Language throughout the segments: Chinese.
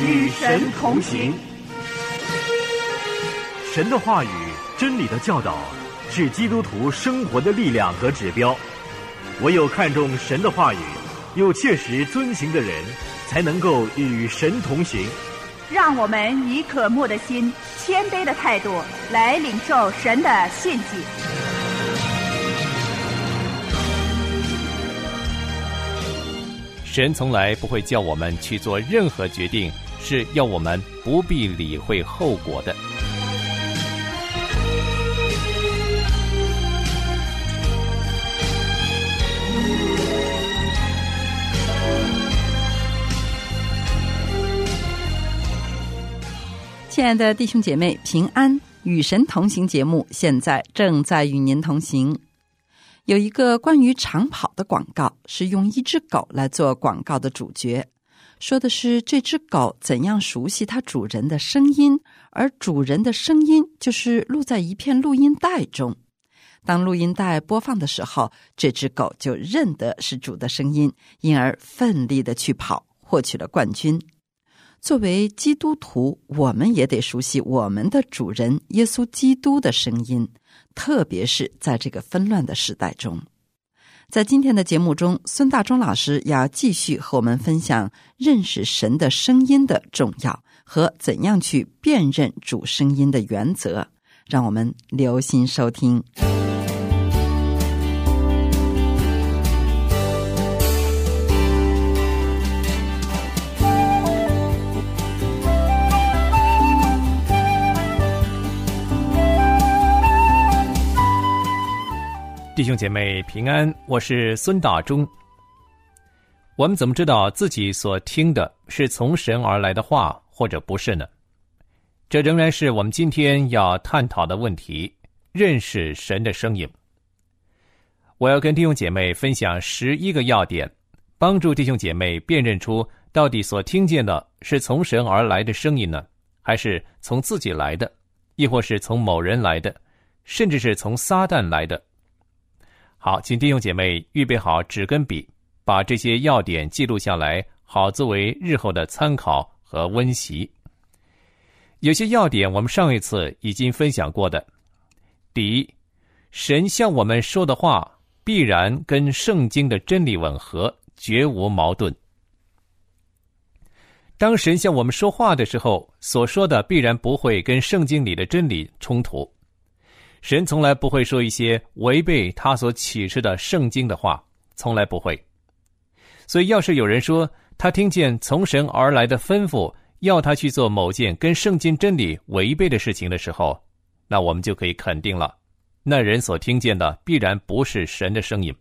与神同行。神的话语、真理的教导，是基督徒生活的力量和指标。唯有看重神的话语，又切实遵行的人，才能够与神同行。让我们以渴慕的心、谦卑的态度来领受神的信息。神从来不会叫我们去做任何决定，是要我们不必理会后果的。亲爱的弟兄姐妹，平安！与神同行节目现在正在与您同行。有一个关于长跑的广告，是用一只狗来做广告的主角，说的是这只狗怎样熟悉它主人的声音，而主人的声音就是录在一片录音带中。当录音带播放的时候，这只狗就认得是主的声音，因而奋力的去跑，获取了冠军。作为基督徒，我们也得熟悉我们的主人耶稣基督的声音，特别是在这个纷乱的时代中。在今天的节目中，孙大中老师要继续和我们分享认识神的声音的重要和怎样去辨认主声音的原则。让我们留心收听。弟兄姐妹平安，我是孙大中。我们怎么知道自己所听的是从神而来的话，或者不是呢？这仍然是我们今天要探讨的问题：认识神的声音。我要跟弟兄姐妹分享十一个要点，帮助弟兄姐妹辨认出到底所听见的是从神而来的声音呢，还是从自己来的，亦或是从某人来的，甚至是从撒旦来的。好，请弟兄姐妹预备好纸跟笔，把这些要点记录下来，好作为日后的参考和温习。有些要点我们上一次已经分享过的。第一，神向我们说的话必然跟圣经的真理吻合，绝无矛盾。当神向我们说话的时候，所说的必然不会跟圣经里的真理冲突。神从来不会说一些违背他所启示的圣经的话，从来不会。所以，要是有人说他听见从神而来的吩咐，要他去做某件跟圣经真理违背的事情的时候，那我们就可以肯定了，那人所听见的必然不是神的声音，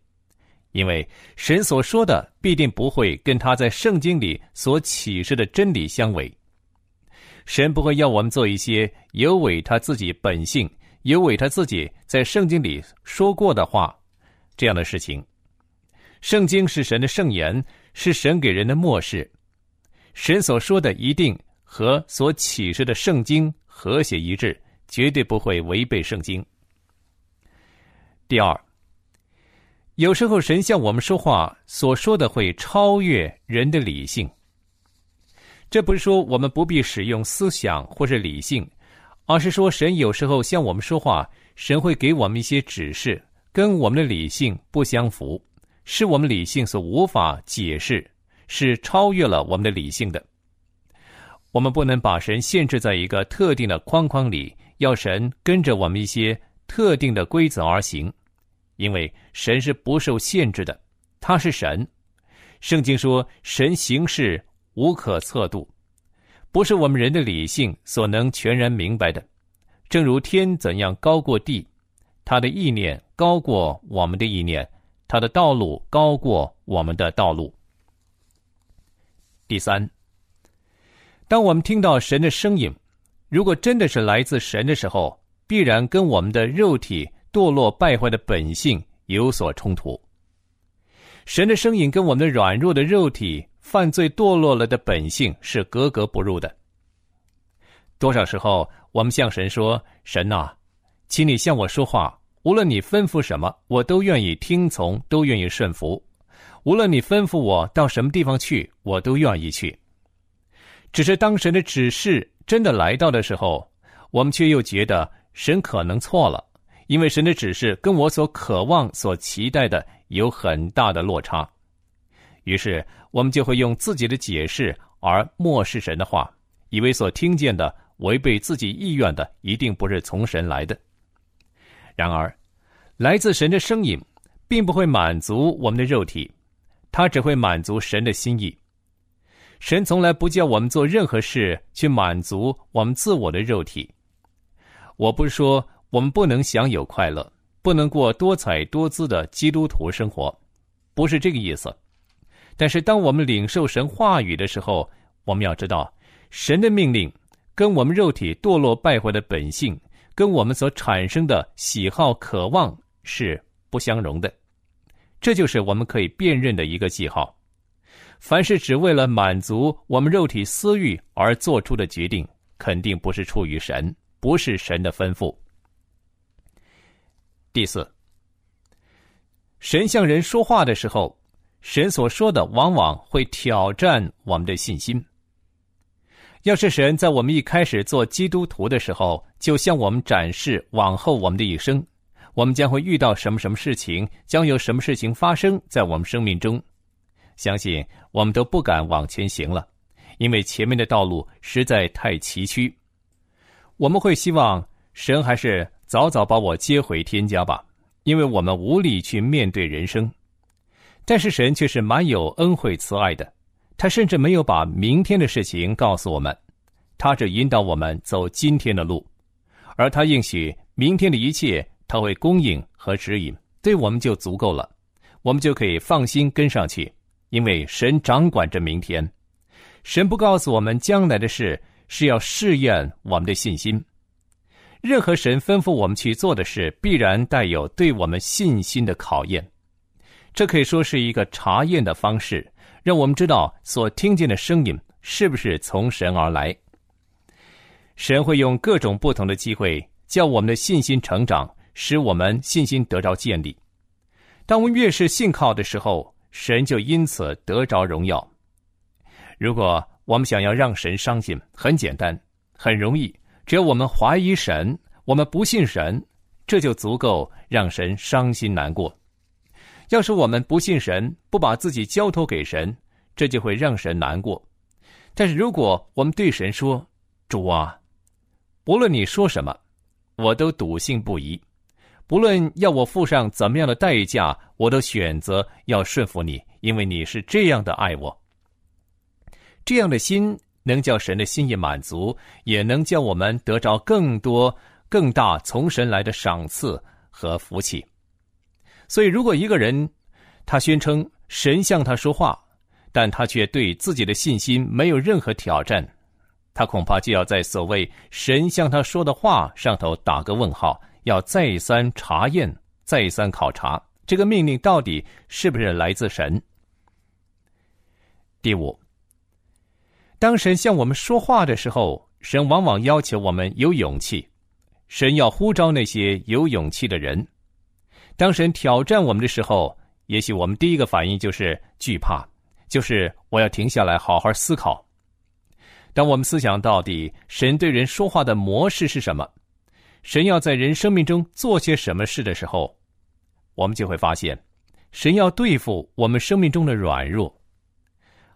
因为神所说的必定不会跟他在圣经里所启示的真理相违。神不会要我们做一些有违他自己本性。有违他自己在圣经里说过的话，这样的事情。圣经是神的圣言，是神给人的漠视。神所说的一定和所启示的圣经和谐一致，绝对不会违背圣经。第二，有时候神向我们说话所说的会超越人的理性。这不是说我们不必使用思想或是理性。而是说，神有时候向我们说话，神会给我们一些指示，跟我们的理性不相符，是我们理性所无法解释，是超越了我们的理性的。我们不能把神限制在一个特定的框框里，要神跟着我们一些特定的规则而行，因为神是不受限制的，他是神。圣经说，神行事无可测度。不是我们人的理性所能全然明白的，正如天怎样高过地，他的意念高过我们的意念，他的道路高过我们的道路。第三，当我们听到神的声音，如果真的是来自神的时候，必然跟我们的肉体堕落败坏的本性有所冲突。神的声音跟我们的软弱的肉体。犯罪堕落了的本性是格格不入的。多少时候，我们向神说：“神呐，请你向我说话，无论你吩咐什么，我都愿意听从，都愿意顺服。无论你吩咐我到什么地方去，我都愿意去。”只是当神的指示真的来到的时候，我们却又觉得神可能错了，因为神的指示跟我所渴望、所期待的有很大的落差。于是，我们就会用自己的解释而漠视神的话，以为所听见的违背自己意愿的一定不是从神来的。然而，来自神的声音，并不会满足我们的肉体，它只会满足神的心意。神从来不叫我们做任何事去满足我们自我的肉体。我不是说我们不能享有快乐，不能过多彩多姿的基督徒生活，不是这个意思。但是，当我们领受神话语的时候，我们要知道，神的命令跟我们肉体堕落败坏的本性，跟我们所产生的喜好渴望是不相容的。这就是我们可以辨认的一个记号。凡是只为了满足我们肉体私欲而做出的决定，肯定不是出于神，不是神的吩咐。第四，神向人说话的时候，神所说的往往会挑战我们的信心。要是神在我们一开始做基督徒的时候，就向我们展示往后我们的一生，我们将会遇到什么什么事情，将有什么事情发生在我们生命中。相信我们都不敢往前行了，因为前面的道路实在太崎岖。我们会希望神还是早早把我接回天家吧，因为我们无力去面对人生。但是神却是蛮有恩惠慈爱的，他甚至没有把明天的事情告诉我们，他只引导我们走今天的路，而他应许明天的一切他会供应和指引，对我们就足够了，我们就可以放心跟上去。因为神掌管着明天，神不告诉我们将来的事，是要试验我们的信心。任何神吩咐我们去做的事，必然带有对我们信心的考验。这可以说是一个查验的方式，让我们知道所听见的声音是不是从神而来。神会用各种不同的机会，叫我们的信心成长，使我们信心得着建立。当我们越是信靠的时候，神就因此得着荣耀。如果我们想要让神伤心，很简单，很容易，只要我们怀疑神，我们不信神，这就足够让神伤心难过。要是我们不信神，不把自己交托给神，这就会让神难过。但是如果我们对神说：“主啊，不论你说什么，我都笃信不疑。”不论要我付上怎么样的代价，我都选择要顺服你，因为你是这样的爱我。这样的心能叫神的心意满足，也能叫我们得着更多、更大从神来的赏赐和福气。所以，如果一个人他宣称神向他说话，但他却对自己的信心没有任何挑战，他恐怕就要在所谓神向他说的话上头打个问号。要再三查验、再三考察这个命令到底是不是来自神。第五，当神向我们说话的时候，神往往要求我们有勇气。神要呼召那些有勇气的人。当神挑战我们的时候，也许我们第一个反应就是惧怕，就是我要停下来好好思考。当我们思想到底神对人说话的模式是什么？神要在人生命中做些什么事的时候，我们就会发现，神要对付我们生命中的软弱。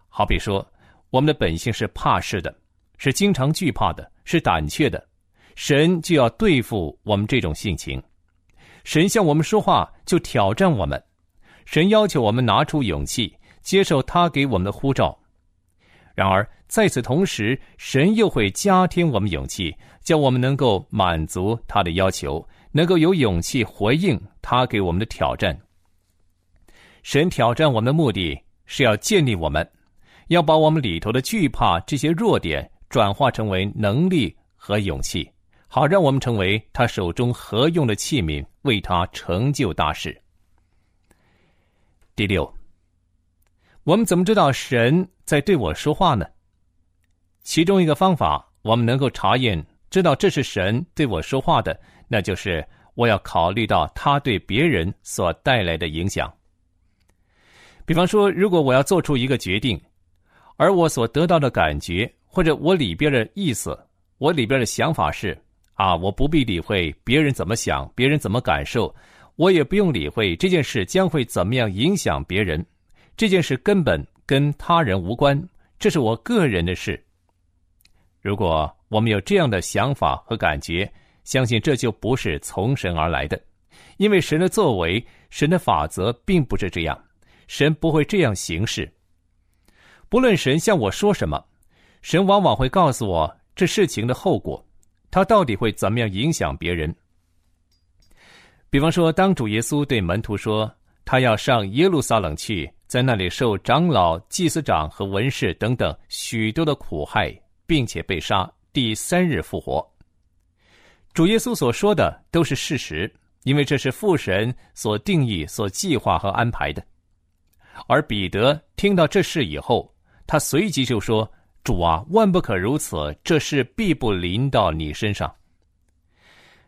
好比说，我们的本性是怕事的，是经常惧怕的，是胆怯的，神就要对付我们这种性情。神向我们说话，就挑战我们。神要求我们拿出勇气，接受他给我们的呼召。然而，在此同时，神又会加添我们勇气，叫我们能够满足他的要求，能够有勇气回应他给我们的挑战。神挑战我们的目的是要建立我们，要把我们里头的惧怕这些弱点转化成为能力和勇气，好让我们成为他手中合用的器皿，为他成就大事。第六。我们怎么知道神在对我说话呢？其中一个方法，我们能够查验知道这是神对我说话的，那就是我要考虑到他对别人所带来的影响。比方说，如果我要做出一个决定，而我所得到的感觉或者我里边的意思，我里边的想法是啊，我不必理会别人怎么想，别人怎么感受，我也不用理会这件事将会怎么样影响别人，这件事根本跟他人无关，这是我个人的事。如果我们有这样的想法和感觉，相信这就不是从神而来的，因为神的作为、神的法则并不是这样，神不会这样行事。不论神向我说什么，神往往会告诉我这事情的后果，他到底会怎么样影响别人。比方说，当主耶稣对门徒说他要上耶路撒冷去，在那里受长老、祭司长和文士等等许多的苦害。并且被杀，第三日复活。主耶稣所说的都是事实，因为这是父神所定义、所计划和安排的。而彼得听到这事以后，他随即就说：“主啊，万不可如此，这事必不临到你身上。”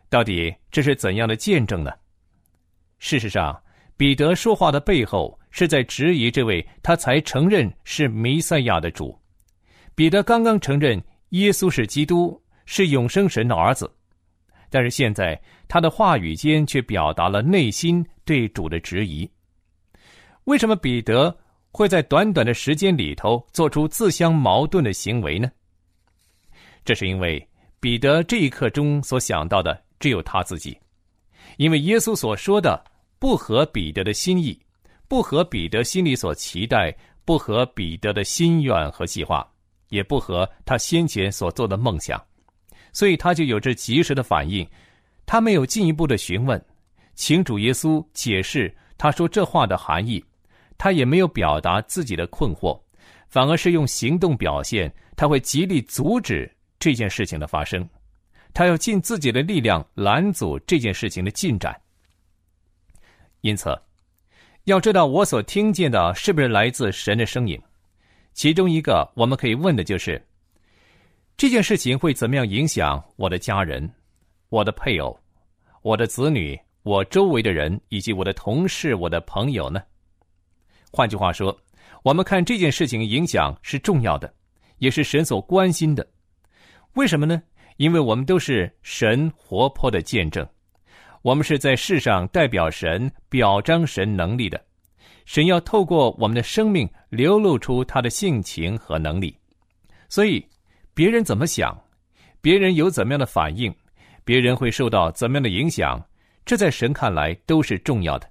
到底这是怎样的见证呢？事实上，彼得说话的背后是在质疑这位他才承认是弥赛亚的主。彼得刚刚承认耶稣是基督，是永生神的儿子，但是现在他的话语间却表达了内心对主的质疑。为什么彼得会在短短的时间里头做出自相矛盾的行为呢？这是因为彼得这一刻中所想到的只有他自己，因为耶稣所说的不合彼得的心意，不合彼得心里所期待，不合彼得的心愿和计划。也不合他先前所做的梦想，所以他就有着及时的反应。他没有进一步的询问，请主耶稣解释他说这话的含义。他也没有表达自己的困惑，反而是用行动表现他会极力阻止这件事情的发生。他要尽自己的力量拦阻这件事情的进展。因此，要知道我所听见的是不是来自神的声音。其中一个我们可以问的就是：这件事情会怎么样影响我的家人、我的配偶、我的子女、我周围的人以及我的同事、我的朋友呢？换句话说，我们看这件事情影响是重要的，也是神所关心的。为什么呢？因为我们都是神活泼的见证，我们是在世上代表神、表彰神能力的。神要透过我们的生命流露出他的性情和能力，所以别人怎么想，别人有怎么样的反应，别人会受到怎么样的影响，这在神看来都是重要的。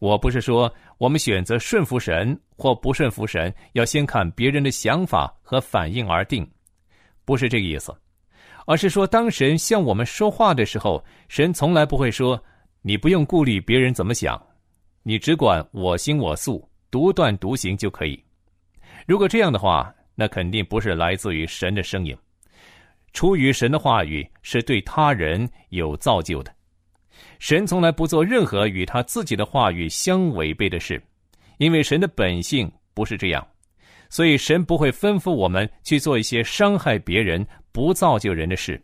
我不是说我们选择顺服神或不顺服神，要先看别人的想法和反应而定，不是这个意思，而是说当神向我们说话的时候，神从来不会说你不用顾虑别人怎么想。你只管我行我素，独断独行就可以。如果这样的话，那肯定不是来自于神的声音。出于神的话语是对他人有造就的。神从来不做任何与他自己的话语相违背的事，因为神的本性不是这样，所以神不会吩咐我们去做一些伤害别人、不造就人的事，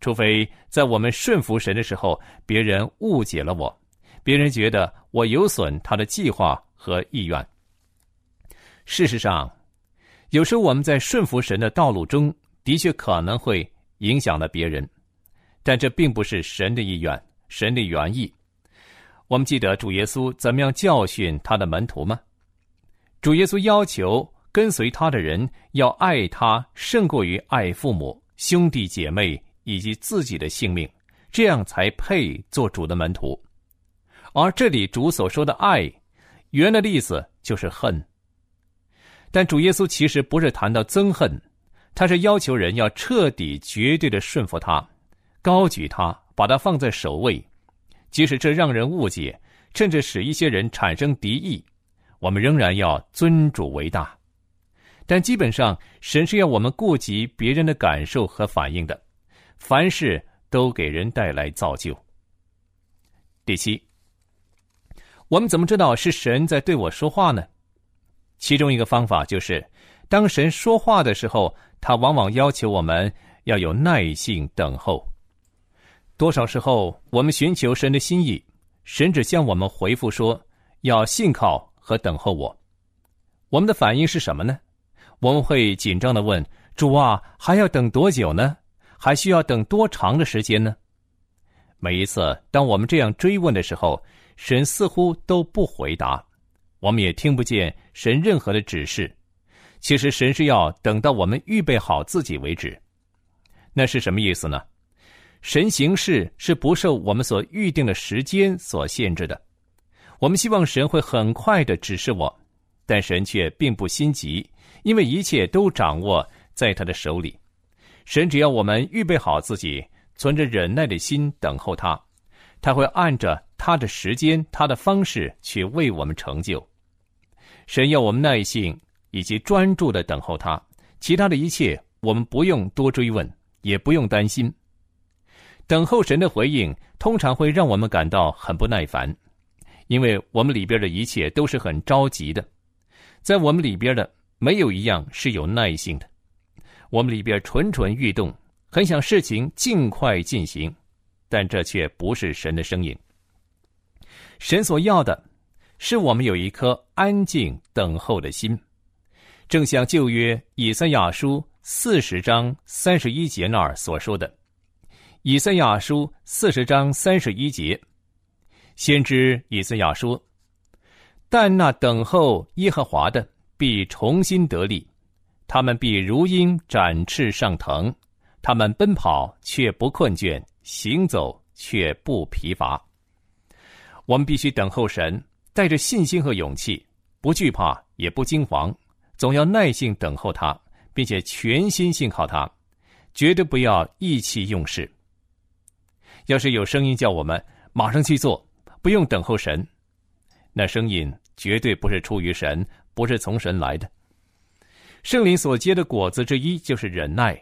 除非在我们顺服神的时候，别人误解了我。别人觉得我有损他的计划和意愿。事实上，有时候我们在顺服神的道路中的确可能会影响了别人，但这并不是神的意愿、神的原意。我们记得主耶稣怎么样教训他的门徒吗？主耶稣要求跟随他的人要爱他胜过于爱父母、兄弟姐妹以及自己的性命，这样才配做主的门徒。而这里主所说的爱，原来的意思就是恨。但主耶稣其实不是谈到憎恨，他是要求人要彻底、绝对的顺服他，高举他，把它放在首位，即使这让人误解，甚至使一些人产生敌意，我们仍然要尊主为大。但基本上，神是要我们顾及别人的感受和反应的，凡事都给人带来造就。第七。我们怎么知道是神在对我说话呢？其中一个方法就是，当神说话的时候，他往往要求我们要有耐性等候。多少时候，我们寻求神的心意，神只向我们回复说要信靠和等候我。我们的反应是什么呢？我们会紧张的问主啊，还要等多久呢？还需要等多长的时间呢？每一次当我们这样追问的时候，神似乎都不回答，我们也听不见神任何的指示。其实神是要等到我们预备好自己为止。那是什么意思呢？神行事是不受我们所预定的时间所限制的。我们希望神会很快的指示我，但神却并不心急，因为一切都掌握在他的手里。神只要我们预备好自己，存着忍耐的心等候他，他会按着他的时间、他的方式去为我们成就。神要我们耐性以及专注的等候他，其他的一切我们不用多追问，也不用担心。等候神的回应，通常会让我们感到很不耐烦，因为我们里边的一切都是很着急的，在我们里边的没有一样是有耐性的。我们里边蠢蠢欲动，很想事情尽快进行，但这却不是神的声音。神所要的，是我们有一颗安静等候的心，正像旧约以赛亚书四十章三十一节那儿所说的。以赛亚书四十章三十一节，先知以赛亚说：“但那等候耶和华的，必重新得力。”他们必如鹰展翅上腾，他们奔跑却不困倦，行走却不疲乏。我们必须等候神，带着信心和勇气，不惧怕也不惊惶，总要耐心等候他，并且全心信靠他，绝对不要意气用事。要是有声音叫我们马上去做，不用等候神，那声音绝对不是出于神，不是从神来的。圣灵所结的果子之一就是忍耐，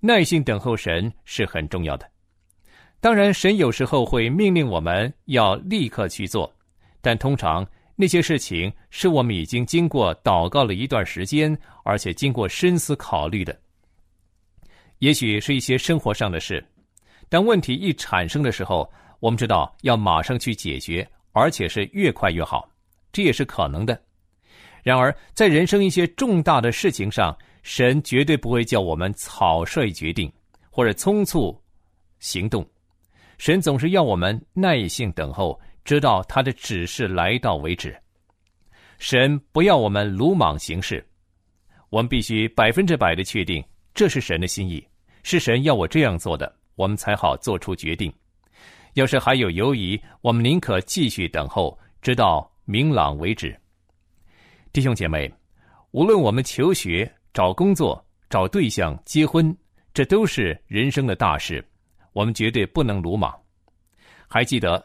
耐心等候神是很重要的。当然，神有时候会命令我们要立刻去做，但通常那些事情是我们已经经过祷告了一段时间，而且经过深思考虑的。也许是一些生活上的事，当问题一产生的时候，我们知道要马上去解决，而且是越快越好，这也是可能的。然而，在人生一些重大的事情上，神绝对不会叫我们草率决定或者匆促行动。神总是要我们耐心等候，直到他的指示来到为止。神不要我们鲁莽行事，我们必须百分之百的确定这是神的心意，是神要我这样做的，我们才好做出决定。要是还有犹疑，我们宁可继续等候，直到明朗为止。弟兄姐妹，无论我们求学、找工作、找对象、结婚，这都是人生的大事，我们绝对不能鲁莽。还记得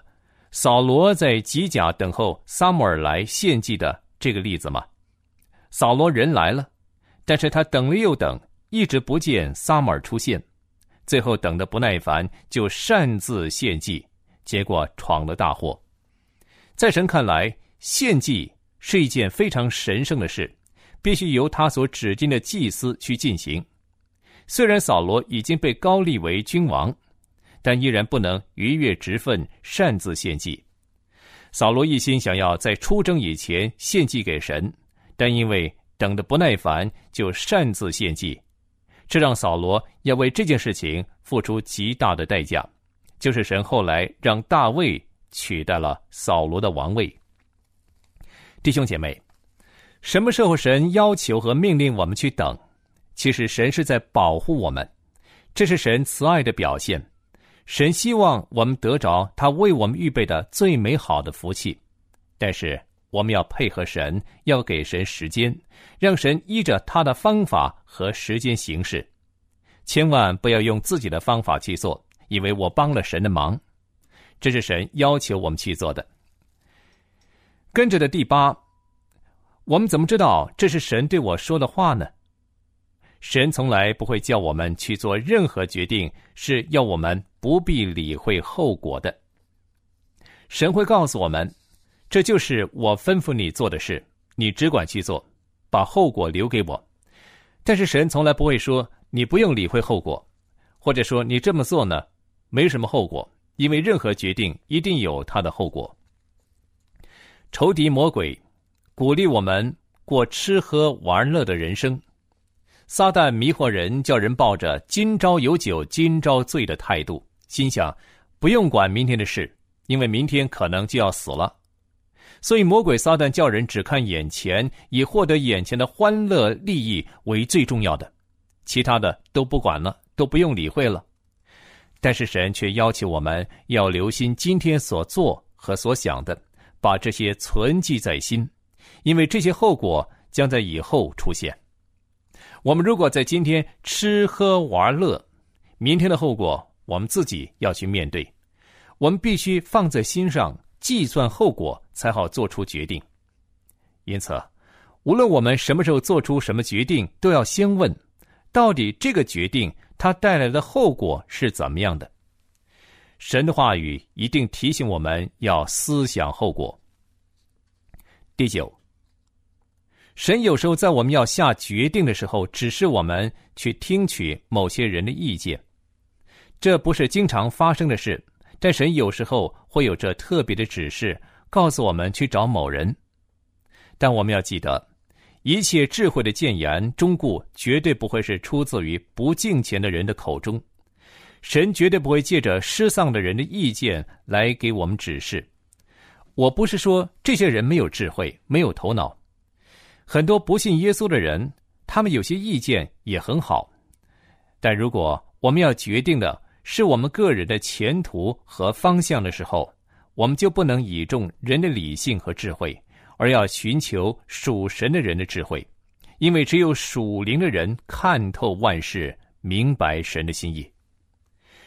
扫罗在吉甲等候撒母耳来献祭的这个例子吗？扫罗人来了，但是他等了又等，一直不见撒母耳出现，最后等的不耐烦，就擅自献祭，结果闯了大祸。在神看来，献祭。是一件非常神圣的事，必须由他所指定的祭司去进行。虽然扫罗已经被高立为君王，但依然不能逾越职分，擅自献祭。扫罗一心想要在出征以前献祭给神，但因为等得不耐烦，就擅自献祭，这让扫罗要为这件事情付出极大的代价，就是神后来让大卫取代了扫罗的王位。弟兄姐妹，什么时候神要求和命令我们去等？其实神是在保护我们，这是神慈爱的表现。神希望我们得着他为我们预备的最美好的福气，但是我们要配合神，要给神时间，让神依着他的方法和时间行事。千万不要用自己的方法去做，以为我帮了神的忙。这是神要求我们去做的。跟着的第八，我们怎么知道这是神对我说的话呢？神从来不会叫我们去做任何决定，是要我们不必理会后果的。神会告诉我们，这就是我吩咐你做的事，你只管去做，把后果留给我。但是神从来不会说你不用理会后果，或者说你这么做呢没什么后果，因为任何决定一定有它的后果。仇敌魔鬼鼓励我们过吃喝玩乐的人生，撒旦迷惑人，叫人抱着“今朝有酒今朝醉”的态度，心想不用管明天的事，因为明天可能就要死了。所以，魔鬼撒旦叫人只看眼前，以获得眼前的欢乐利益为最重要的，其他的都不管了，都不用理会了。但是神却要求我们要留心今天所做和所想的，把这些存记在心，因为这些后果将在以后出现。我们如果在今天吃喝玩乐，明天的后果我们自己要去面对，我们必须放在心上，计算后果，才好做出决定。因此，无论我们什么时候做出什么决定，都要先问：到底这个决定它带来的后果是怎么样的？神的话语一定提醒我们要思想后果。第九。神有时候在我们要下决定的时候，指示我们去听取某些人的意见，这不是经常发生的事。但神有时候会有着特别的指示，告诉我们去找某人。但我们要记得，一切智慧的谏言忠固，绝对不会是出自于不敬虔的人的口中。神绝对不会借着失丧的人的意见来给我们指示。我不是说这些人没有智慧，没有头脑。很多不信耶稣的人，他们有些意见也很好，但如果我们要决定的是我们个人的前途和方向的时候，我们就不能倚重人的理性和智慧，而要寻求属神的人的智慧，因为只有属灵的人看透万事，明白神的心意。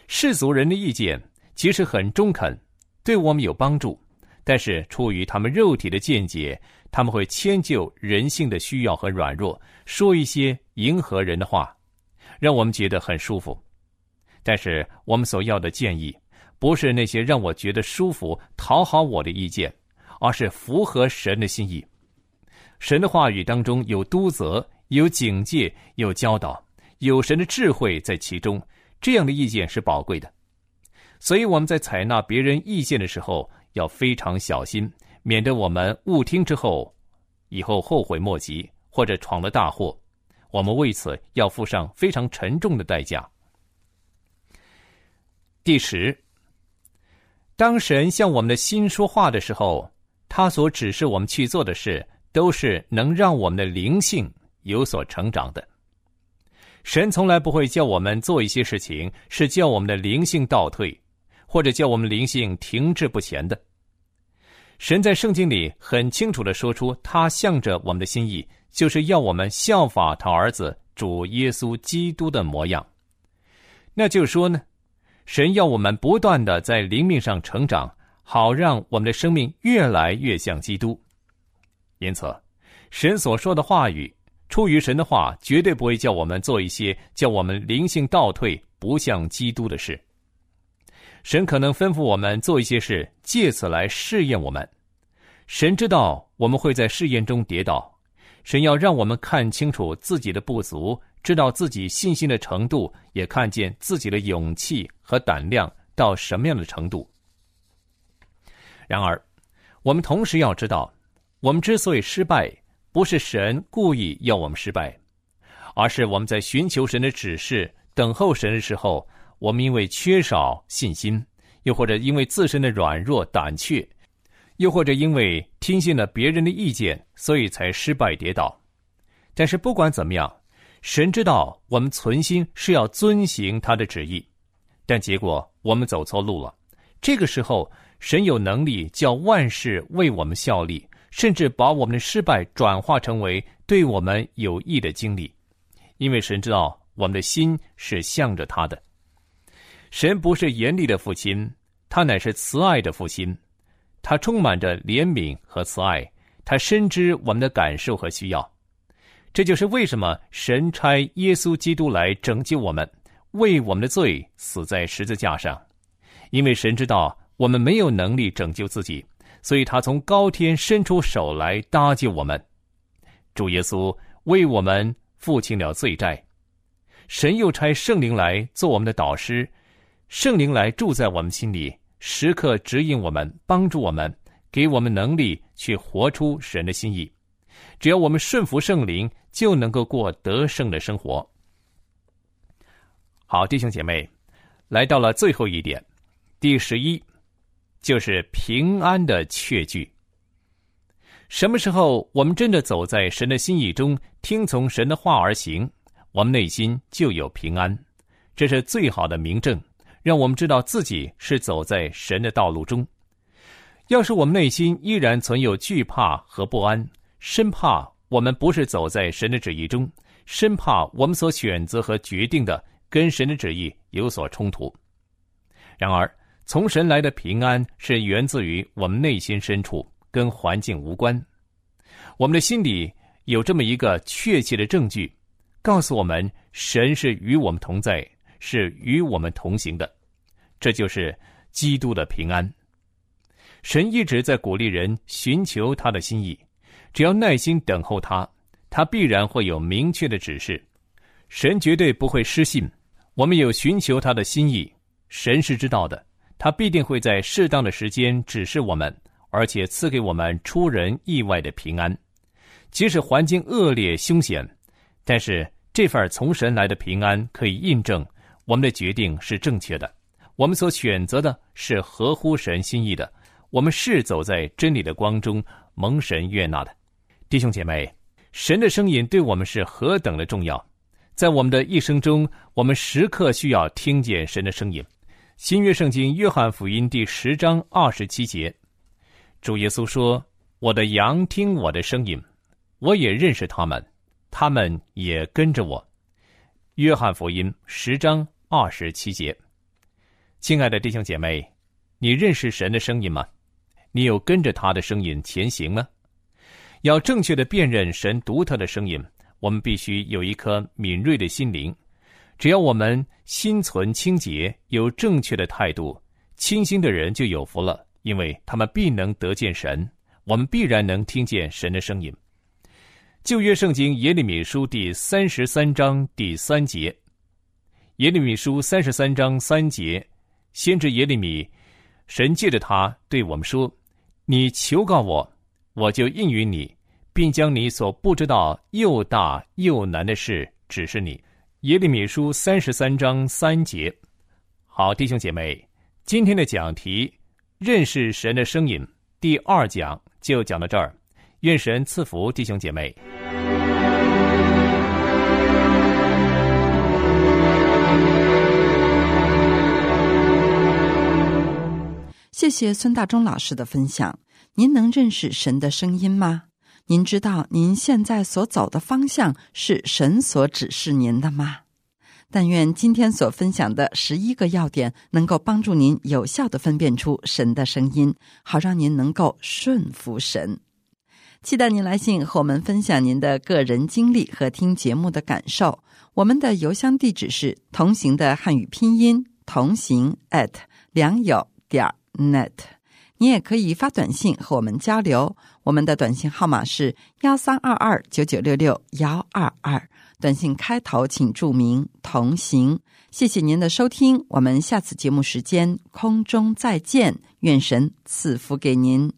世俗人的意见其实很中肯，对我们有帮助，但是出于他们肉体的见解。他们会迁就人性的需要和软弱，说一些迎合人的话，让我们觉得很舒服。但是我们所要的建议，不是那些让我觉得舒服、讨好我的意见，而是符合神的心意。神的话语当中有督责、有警戒、有教导，有神的智慧在其中。这样的意见是宝贵的，所以我们在采纳别人意见的时候要非常小心。免得我们误听之后，以后后悔莫及，或者闯了大祸，我们为此要付上非常沉重的代价。第十，当神向我们的心说话的时候，他所指示我们去做的事，都是能让我们的灵性有所成长的。神从来不会叫我们做一些事情，是叫我们的灵性倒退，或者叫我们灵性停滞不前的。神在圣经里很清楚的说出，他向着我们的心意，就是要我们效法他儿子主耶稣基督的模样。那就说呢，神要我们不断的在灵命上成长，好让我们的生命越来越像基督。因此，神所说的话语出于神的话，绝对不会叫我们做一些叫我们灵性倒退、不像基督的事。神可能吩咐我们做一些事，借此来试验我们。神知道我们会在试验中跌倒，神要让我们看清楚自己的不足，知道自己信心的程度，也看见自己的勇气和胆量到什么样的程度。然而，我们同时要知道，我们之所以失败，不是神故意要我们失败，而是我们在寻求神的指示、等候神的时候。我们因为缺少信心，又或者因为自身的软弱胆怯，又或者因为听信了别人的意见，所以才失败跌倒。但是不管怎么样，神知道我们存心是要遵行他的旨意，但结果我们走错路了。这个时候，神有能力叫万事为我们效力，甚至把我们的失败转化成为对我们有益的经历，因为神知道我们的心是向着他的。神不是严厉的父亲，他乃是慈爱的父亲，他充满着怜悯和慈爱，他深知我们的感受和需要。这就是为什么神差耶稣基督来拯救我们，为我们的罪死在十字架上。因为神知道我们没有能力拯救自己，所以他从高天伸出手来搭救我们。主耶稣为我们付清了罪债，神又差圣灵来做我们的导师。圣灵来住在我们心里，时刻指引我们，帮助我们，给我们能力去活出神的心意，只要我们顺服圣灵，就能够过得胜的生活。好，弟兄姐妹，来到了最后一点，第十一，就是平安的确据。什么时候我们真的走在神的心意中，听从神的话而行，我们内心就有平安，这是最好的明证，让我们知道自己是走在神的道路中。要是我们内心依然存有惧怕和不安，生怕我们不是走在神的旨意中，生怕我们所选择和决定的跟神的旨意有所冲突。然而，从神来的平安是源自于我们内心深处。跟环境无关，我们的心里有这么一个确切的证据，告诉我们神是与我们同在，是与我们同行的。这就是基督的平安。神一直在鼓励人寻求他的心意，只要耐心等候他，他必然会有明确的指示。神绝对不会失信。我们有寻求他的心意，神是知道的，他必定会在适当的时间指示我们。而且赐给我们出人意外的平安，即使环境恶劣凶险，但是这份从神来的平安可以印证我们的决定是正确的，我们所选择的是合乎神心意的，我们是走在真理的光中，蒙神悦纳的。弟兄姐妹，神的声音对我们是何等的重要，在我们的一生中，我们时刻需要听见神的声音。新约圣经约翰福音第十章二十七节。主耶稣说：“我的羊听我的声音，我也认识他们，他们也跟着我。”约翰福音十章二十七节。亲爱的弟兄姐妹，你认识神的声音吗？你有跟着他的声音前行吗？要正确的辨认神独特的声音，我们必须有一颗敏锐的心灵。只要我们心存清洁，有正确的态度，清心的人就有福了。因为他们必能得见神，我们必然能听见神的声音。旧约圣经耶利米书第三十三章第三节，耶利米书三十三章三节，先知耶利米，神借着他对我们说：“你求告我，我就应允你，并将你所不知道又大又难的事指示你。”耶利米书三十三章三节。好，弟兄姐妹，今天的讲题。认识神的声音，第二讲就讲到这儿。愿神赐福弟兄姐妹。谢谢孙大中老师的分享。您能认识神的声音吗？您知道您现在所走的方向是神所指示您的吗？但愿今天所分享的十一个要点，能够帮助您有效的分辨出神的声音，好让您能够顺服神。期待您来信和我们分享您的个人经历和听节目的感受。我们的邮箱地址是同行的汉语拼音同行 at 良友点 net。你也可以发短信和我们交流，我们的短信号码是幺三二二九九六六幺二二。短信开头请注明“同行”。谢谢您的收听，我们下次节目时间空中再见，愿神赐福给您。